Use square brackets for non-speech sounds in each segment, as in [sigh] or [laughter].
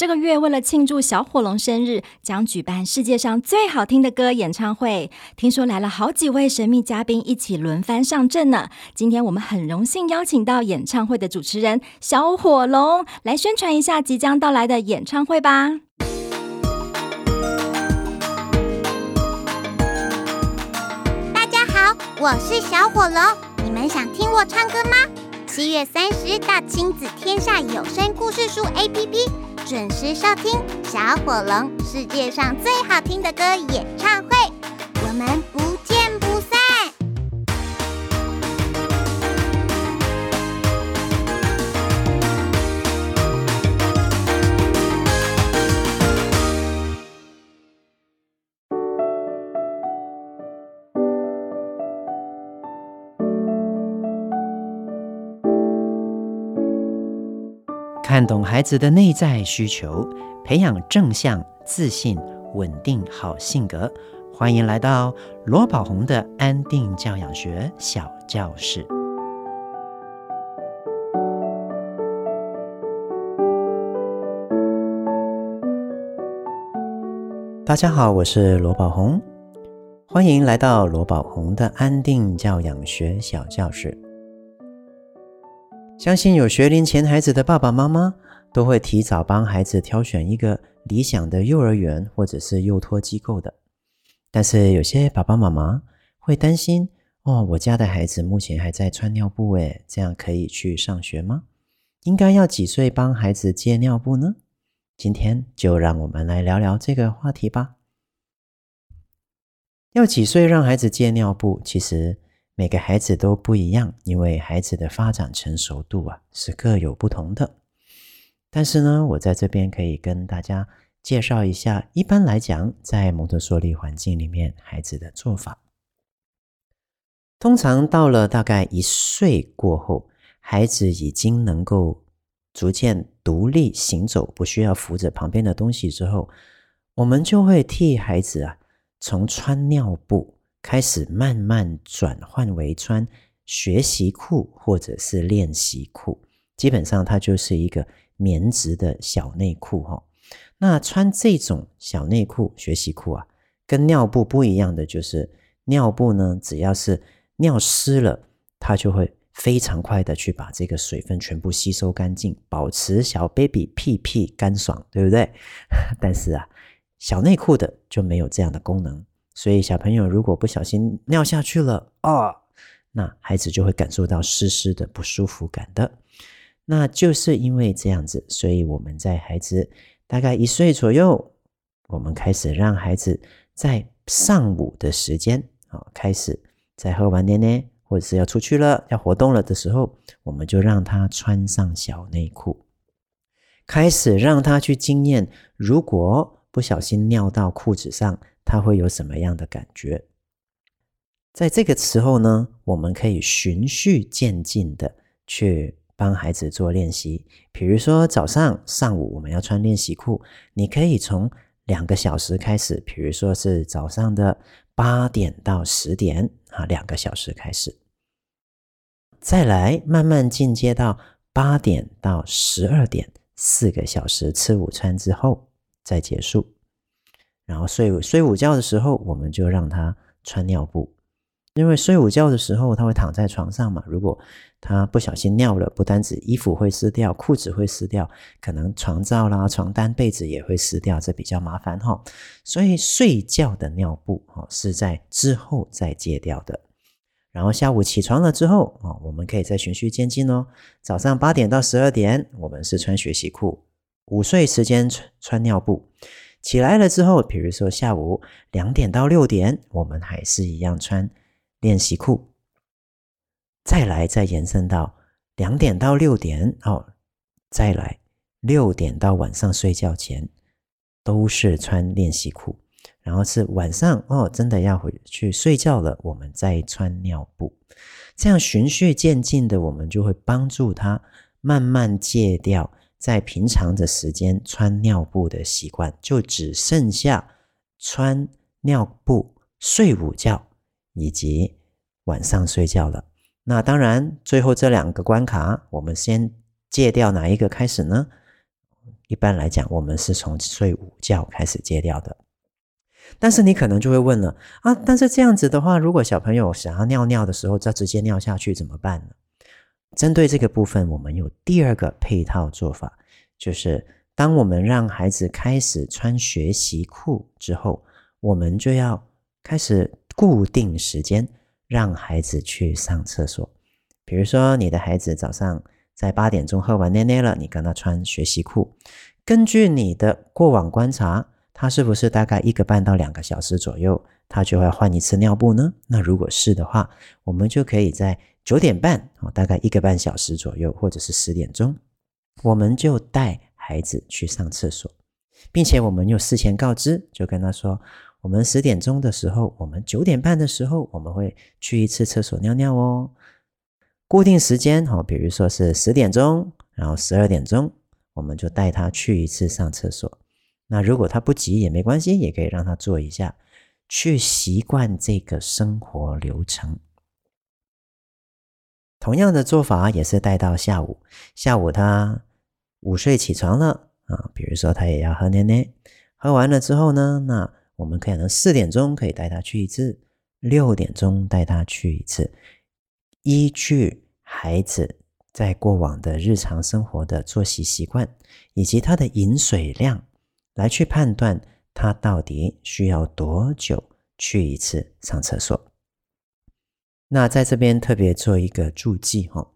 这个月为了庆祝小火龙生日，将举办世界上最好听的歌演唱会。听说来了好几位神秘嘉宾一起轮番上阵呢。今天我们很荣幸邀请到演唱会的主持人小火龙来宣传一下即将到来的演唱会吧。大家好，我是小火龙，你们想听我唱歌吗？七月三十日到亲子天下有声故事书 APP。准时收听《小火龙世界上最好听的歌》演唱会，我们看懂孩子的内在需求，培养正向、自信、稳定好性格。欢迎来到罗宝红的安定教养学小教室。大家好，我是罗宝红，欢迎来到罗宝红的安定教养学小教室。相信有学龄前孩子的爸爸妈妈都会提早帮孩子挑选一个理想的幼儿园或者是幼托机构的。但是有些爸爸妈妈会担心哦，我家的孩子目前还在穿尿布，诶，这样可以去上学吗？应该要几岁帮孩子戒尿布呢？今天就让我们来聊聊这个话题吧。要几岁让孩子戒尿布？其实。每个孩子都不一样，因为孩子的发展成熟度啊是各有不同的。但是呢，我在这边可以跟大家介绍一下，一般来讲，在蒙特梭利环境里面，孩子的做法，通常到了大概一岁过后，孩子已经能够逐渐独立行走，不需要扶着旁边的东西之后，我们就会替孩子啊从穿尿布。开始慢慢转换为穿学习裤或者是练习裤，基本上它就是一个棉质的小内裤哈。那穿这种小内裤、学习裤啊，跟尿布不一样的就是，尿布呢，只要是尿湿了，它就会非常快的去把这个水分全部吸收干净，保持小 baby 屁屁干爽，对不对？[laughs] 但是啊，小内裤的就没有这样的功能。所以小朋友如果不小心尿下去了哦，那孩子就会感受到湿湿的不舒服感的。那就是因为这样子，所以我们在孩子大概一岁左右，我们开始让孩子在上午的时间啊，开始在喝完奶奶或者是要出去了要活动了的时候，我们就让他穿上小内裤，开始让他去经验，如果不小心尿到裤子上。他会有什么样的感觉？在这个时候呢，我们可以循序渐进的去帮孩子做练习。比如说早上、上午我们要穿练习裤，你可以从两个小时开始，比如说是早上的八点到十点啊，两个小时开始，再来慢慢进阶到八点到十二点，四个小时，吃午餐之后再结束。然后睡睡午觉的时候，我们就让他穿尿布，因为睡午觉的时候他会躺在床上嘛。如果他不小心尿了，不单止衣服会湿掉，裤子会湿掉，可能床罩啦、床单、被子也会湿掉，这比较麻烦哈。所以睡觉的尿布哦是在之后再戒掉的。然后下午起床了之后啊，我们可以再循序渐进哦。早上八点到十二点，我们是穿学习裤；午睡时间穿穿尿布。起来了之后，比如说下午两点到六点，我们还是一样穿练习裤。再来，再延伸到两点到六点哦，再来六点到晚上睡觉前都是穿练习裤。然后是晚上哦，真的要回去睡觉了，我们再穿尿布。这样循序渐进的，我们就会帮助他慢慢戒掉。在平常的时间穿尿布的习惯，就只剩下穿尿布睡午觉以及晚上睡觉了。那当然，最后这两个关卡，我们先戒掉哪一个开始呢？一般来讲，我们是从睡午觉开始戒掉的。但是你可能就会问了啊，但是这样子的话，如果小朋友想要尿尿的时候再直接尿下去怎么办呢？针对这个部分，我们有第二个配套做法，就是当我们让孩子开始穿学习裤之后，我们就要开始固定时间让孩子去上厕所。比如说，你的孩子早上在八点钟喝完奶奶了，你跟他穿学习裤，根据你的过往观察，他是不是大概一个半到两个小时左右，他就会换一次尿布呢？那如果是的话，我们就可以在九点半，大概一个半小时左右，或者是十点钟，我们就带孩子去上厕所，并且我们又事前告知，就跟他说，我们十点钟的时候，我们九点半的时候，我们会去一次厕所尿尿哦。固定时间，哈，比如说是十点钟，然后十二点钟，我们就带他去一次上厕所。那如果他不急也没关系，也可以让他做一下，去习惯这个生活流程。同样的做法也是带到下午，下午他午睡起床了啊，比如说他也要喝奶奶，喝完了之后呢，那我们可能四点钟可以带他去一次，六点钟带他去一次，依据孩子在过往的日常生活的作息习惯以及他的饮水量。来去判断他到底需要多久去一次上厕所。那在这边特别做一个注记哈，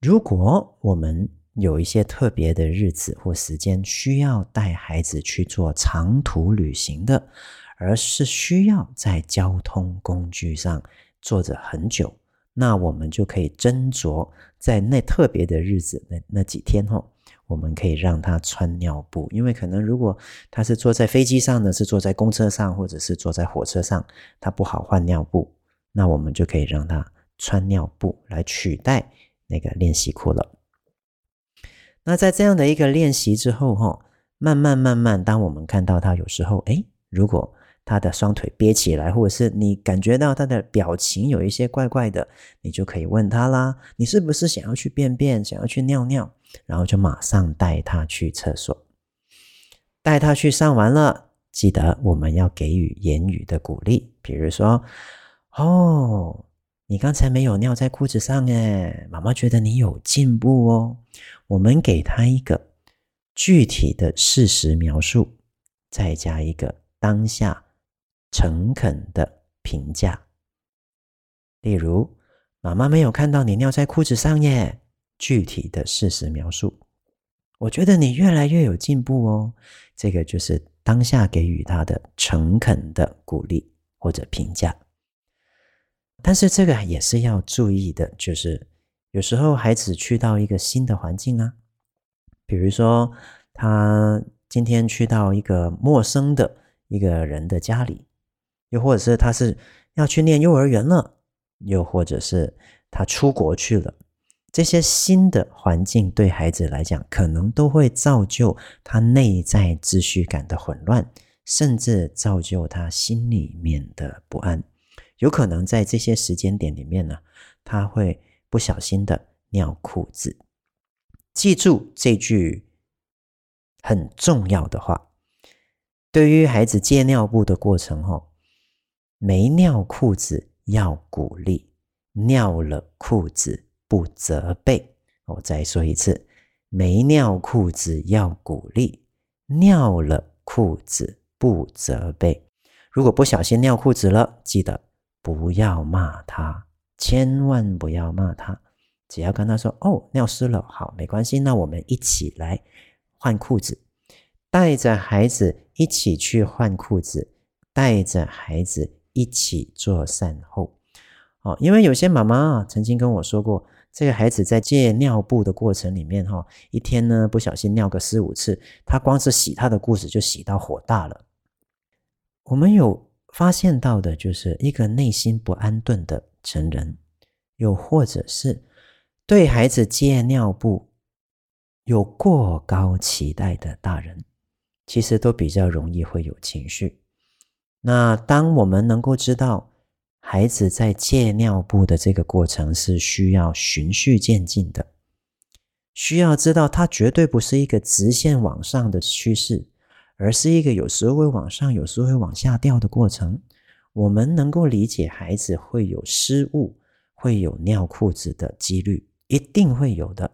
如果我们有一些特别的日子或时间需要带孩子去做长途旅行的，而是需要在交通工具上坐着很久，那我们就可以斟酌在那特别的日子那那几天哈。我们可以让他穿尿布，因为可能如果他是坐在飞机上呢，是坐在公车上，或者是坐在火车上，他不好换尿布，那我们就可以让他穿尿布来取代那个练习裤了。那在这样的一个练习之后，哈，慢慢慢慢，当我们看到他有时候，诶，如果他的双腿憋起来，或者是你感觉到他的表情有一些怪怪的，你就可以问他啦，你是不是想要去便便，想要去尿尿？然后就马上带他去厕所，带他去上完了，记得我们要给予言语的鼓励，比如说：“哦，你刚才没有尿在裤子上诶，妈妈觉得你有进步哦。”我们给他一个具体的事实描述，再加一个当下诚恳的评价，例如：“妈妈没有看到你尿在裤子上耶。”具体的事实描述，我觉得你越来越有进步哦。这个就是当下给予他的诚恳的鼓励或者评价。但是这个也是要注意的，就是有时候孩子去到一个新的环境啊，比如说他今天去到一个陌生的一个人的家里，又或者是他是要去念幼儿园了，又或者是他出国去了。这些新的环境对孩子来讲，可能都会造就他内在秩序感的混乱，甚至造就他心里面的不安。有可能在这些时间点里面呢，他会不小心的尿裤子。记住这句很重要的话：对于孩子戒尿布的过程后，没尿裤子要鼓励，尿了裤子。不责备，我再说一次，没尿裤子要鼓励，尿了裤子不责备。如果不小心尿裤子了，记得不要骂他，千万不要骂他，只要跟他说：“哦，尿湿了，好，没关系，那我们一起来换裤子。”带着孩子一起去换裤子，带着孩子一起做善后。哦，因为有些妈妈，曾经跟我说过。这个孩子在戒尿布的过程里面，哈，一天呢不小心尿个四五次，他光是洗他的裤子就洗到火大了。我们有发现到的就是一个内心不安顿的成人，又或者是对孩子戒尿布有过高期待的大人，其实都比较容易会有情绪。那当我们能够知道，孩子在戒尿布的这个过程是需要循序渐进的，需要知道它绝对不是一个直线往上的趋势，而是一个有时候会往上，有时候会往下掉的过程。我们能够理解孩子会有失误，会有尿裤子的几率，一定会有的。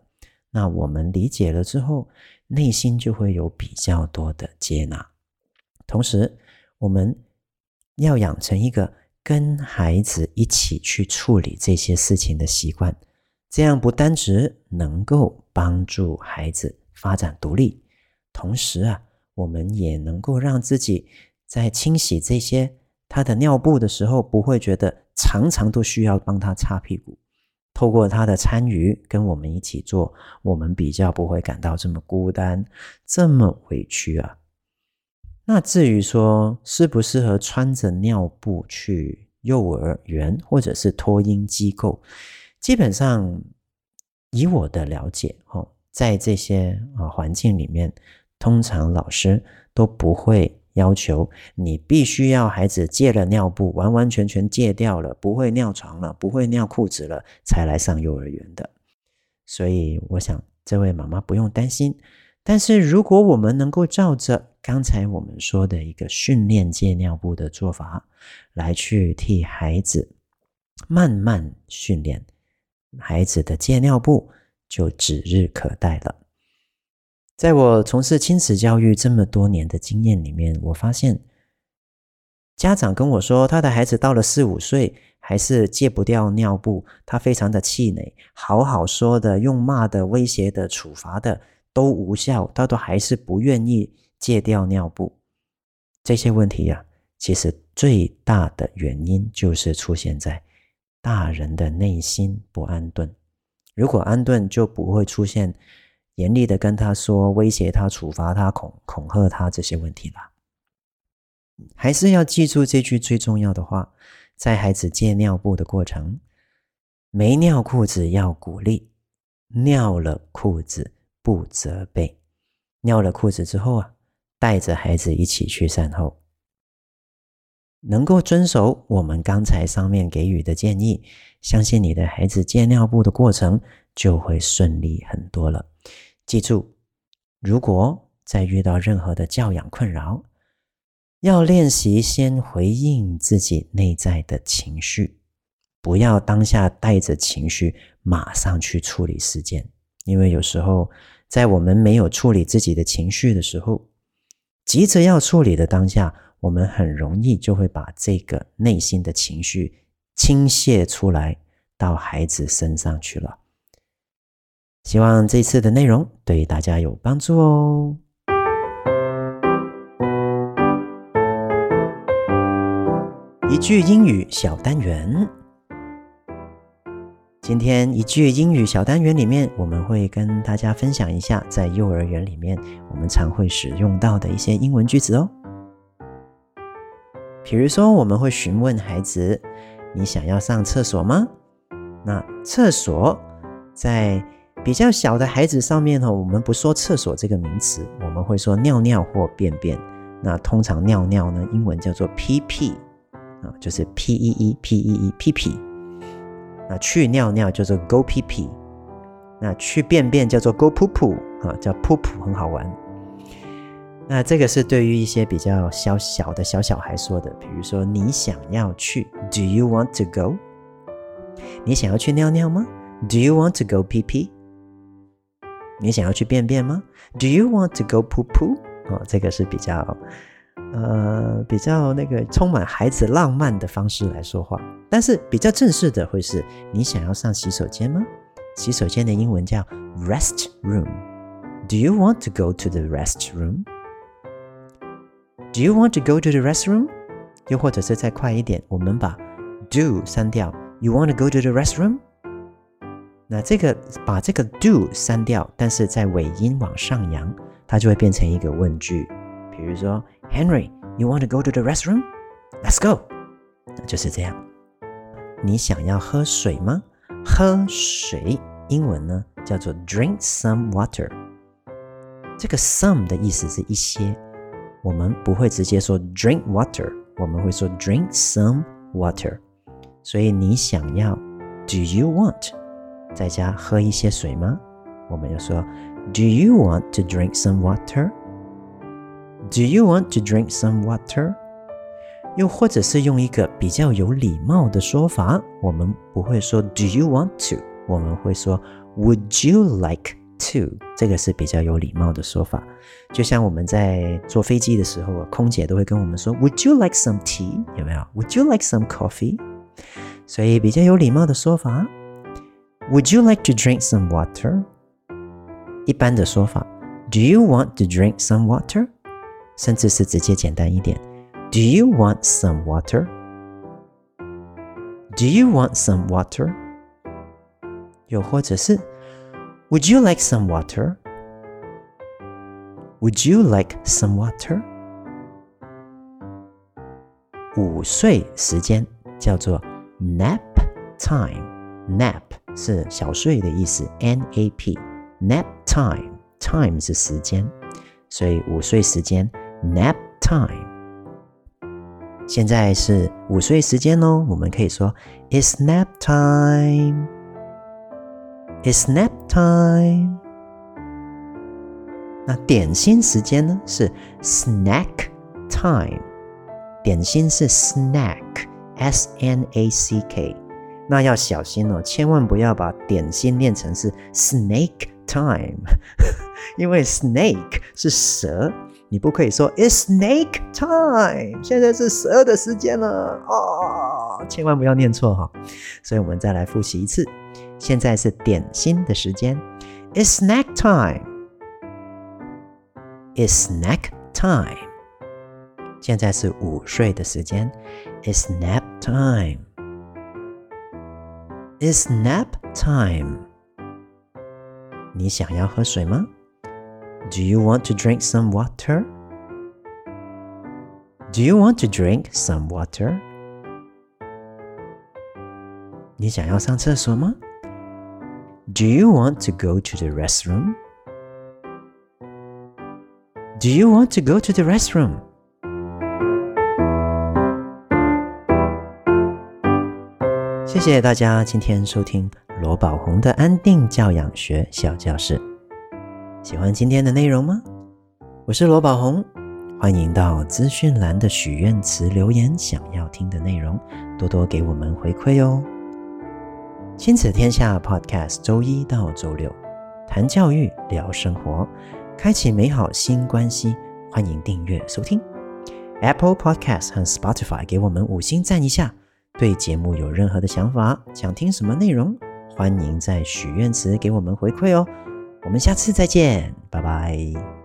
那我们理解了之后，内心就会有比较多的接纳。同时，我们要养成一个跟孩子一起去处理这些事情的习惯，这样不单只能够帮助孩子发展独立，同时啊，我们也能够让自己在清洗这些他的尿布的时候，不会觉得常常都需要帮他擦屁股。透过他的参与，跟我们一起做，我们比较不会感到这么孤单，这么委屈啊。那至于说适不适合穿着尿布去幼儿园或者是托婴机构，基本上以我的了解，哦，在这些啊环境里面，通常老师都不会要求你必须要孩子戒了尿布，完完全全戒掉了，不会尿床了，不会尿裤子了，才来上幼儿园的。所以我想这位妈妈不用担心。但是如果我们能够照着刚才我们说的一个训练戒尿布的做法，来去替孩子慢慢训练，孩子的戒尿布就指日可待了。在我从事亲子教育这么多年的经验里面，我发现家长跟我说，他的孩子到了四五岁还是戒不掉尿布，他非常的气馁，好好说的，用骂的、威胁的、处罚的。都无效，他都还是不愿意戒掉尿布。这些问题呀、啊，其实最大的原因就是出现在大人的内心不安顿。如果安顿，就不会出现严厉的跟他说、威胁他、处罚他、恐恐吓他这些问题了。还是要记住这句最重要的话：在孩子戒尿布的过程，没尿裤子要鼓励，尿了裤子。不责备，尿了裤子之后啊，带着孩子一起去善后，能够遵守我们刚才上面给予的建议，相信你的孩子戒尿布的过程就会顺利很多了。记住，如果再遇到任何的教养困扰，要练习先回应自己内在的情绪，不要当下带着情绪马上去处理事件，因为有时候。在我们没有处理自己的情绪的时候，急着要处理的当下，我们很容易就会把这个内心的情绪倾泻出来到孩子身上去了。希望这次的内容对大家有帮助哦。一句英语小单元。今天一句英语小单元里面，我们会跟大家分享一下，在幼儿园里面我们常会使用到的一些英文句子哦。比如说，我们会询问孩子：“你想要上厕所吗？”那厕所在比较小的孩子上面呢，我们不说厕所这个名词，我们会说尿尿或便便。那通常尿尿呢，英文叫做 pp 啊，就是 p e e p e e 屁屁。那去尿尿叫做 go pee pee，那去便便叫做 go poo poo 啊，叫 poo poo 很好玩。那这个是对于一些比较小小的小小孩说的，比如说你想要去，Do you want to go？你想要去尿尿吗？Do you want to go pee pee？你想要去便便吗？Do you want to go poo poo？哦，这个是比较。呃，比较那个充满孩子浪漫的方式来说话，但是比较正式的会是：你想要上洗手间吗？洗手间的英文叫 rest room。Do you want to go to the restroom? Do you want to go to the restroom? 又或者是再快一点，我们把 do 删掉。You want to go to the restroom? 那这个把这个 do 删掉，但是在尾音往上扬，它就会变成一个问句。比如说 ，Henry, you want to go to the restroom? Let's go. 就是这样。你想要喝水吗？喝水，英文呢叫做 drink some water。这个 some 的意思是一些，我们不会直接说 drink water，我们会说 drink some water。所以你想要，Do you want 在家喝一些水吗？ 我们就说：“Do you want to drink some water? Do you want to drink some water?” 又或者是用一个比较有礼貌的说法，我们不会说 “Do you want to”，我们会说 “Would you like to”。这个是比较有礼貌的说法。就像我们在坐飞机的时候，空姐都会跟我们说 “Would you like some tea？” 有没有？“Would you like some coffee？” 所以比较有礼貌的说法，“Would you like to drink some water？” 一般的说法，“Do you want to drink some water？” 甚至是直接简单一点。Do you want some water? Do you want some water? 又或者是 Would you like some water? Would you like some water? 午睡时间叫做 nap time。nap 是小睡的意思，N-A-P。nap time time 是时间，所以午睡时间 nap time。现在是午睡时间哦，我们可以说 It's nap time. It's nap time. 那点心时间呢？是 snack time。点心是 snack，S-N-A-C-K。那要小心哦，千万不要把点心念成是 snake time，因为 snake [laughs] 是蛇。 你不可以说 It's snake time，现在是蛇的时间了哦，千万不要念错哈。所以我们再来复习一次，现在是点心的时间，It's snack time，It's snack time。现在是午睡的时间，It's nap time，It's nap time。你想要喝水吗 ？Do you want to drink some water? Do you want to drink some water? 你想要上厕所吗？Do you want to go to the restroom? Do you want to go to the restroom? 谢谢大家今天收听罗宝鸿的安定教养学小教室。 喜欢今天的内容吗？我是罗宝红，欢迎到资讯栏的许愿池留言，想要听的内容，多多给我们回馈哦。亲子天下 Podcast，周一到周六谈教育，聊生活，开启美好新关系。欢迎订阅收听 Apple Podcast 和 Spotify，给我们五星赞一下。对节目有任何的想法，想听什么内容，欢迎在许愿池给我们回馈哦。我们下次再见，拜拜。